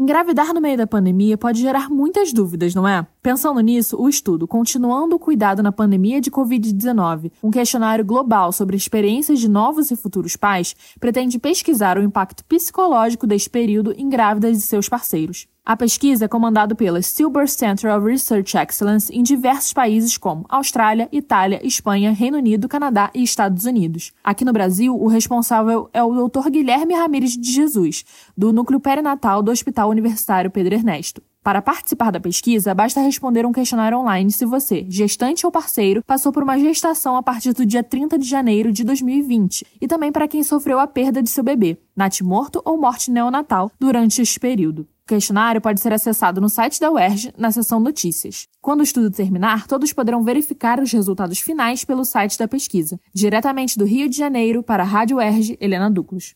Engravidar no meio da pandemia pode gerar muitas dúvidas, não é? Pensando nisso, o estudo Continuando o Cuidado na Pandemia de Covid-19, um questionário global sobre experiências de novos e futuros pais, pretende pesquisar o impacto psicológico deste período em grávidas e seus parceiros. A pesquisa é comandada pela Silber Center of Research Excellence em diversos países como Austrália, Itália, Espanha, Reino Unido, Canadá e Estados Unidos. Aqui no Brasil, o responsável é o Dr. Guilherme Ramires de Jesus, do Núcleo Perinatal do Hospital Universitário Pedro Ernesto. Para participar da pesquisa, basta responder um questionário online se você, gestante ou parceiro, passou por uma gestação a partir do dia 30 de janeiro de 2020 e também para quem sofreu a perda de seu bebê, natimorto ou morte neonatal, durante este período. O questionário pode ser acessado no site da UERJ, na seção Notícias. Quando o estudo terminar, todos poderão verificar os resultados finais pelo site da pesquisa. Diretamente do Rio de Janeiro, para a Rádio UERJ, Helena Duclos.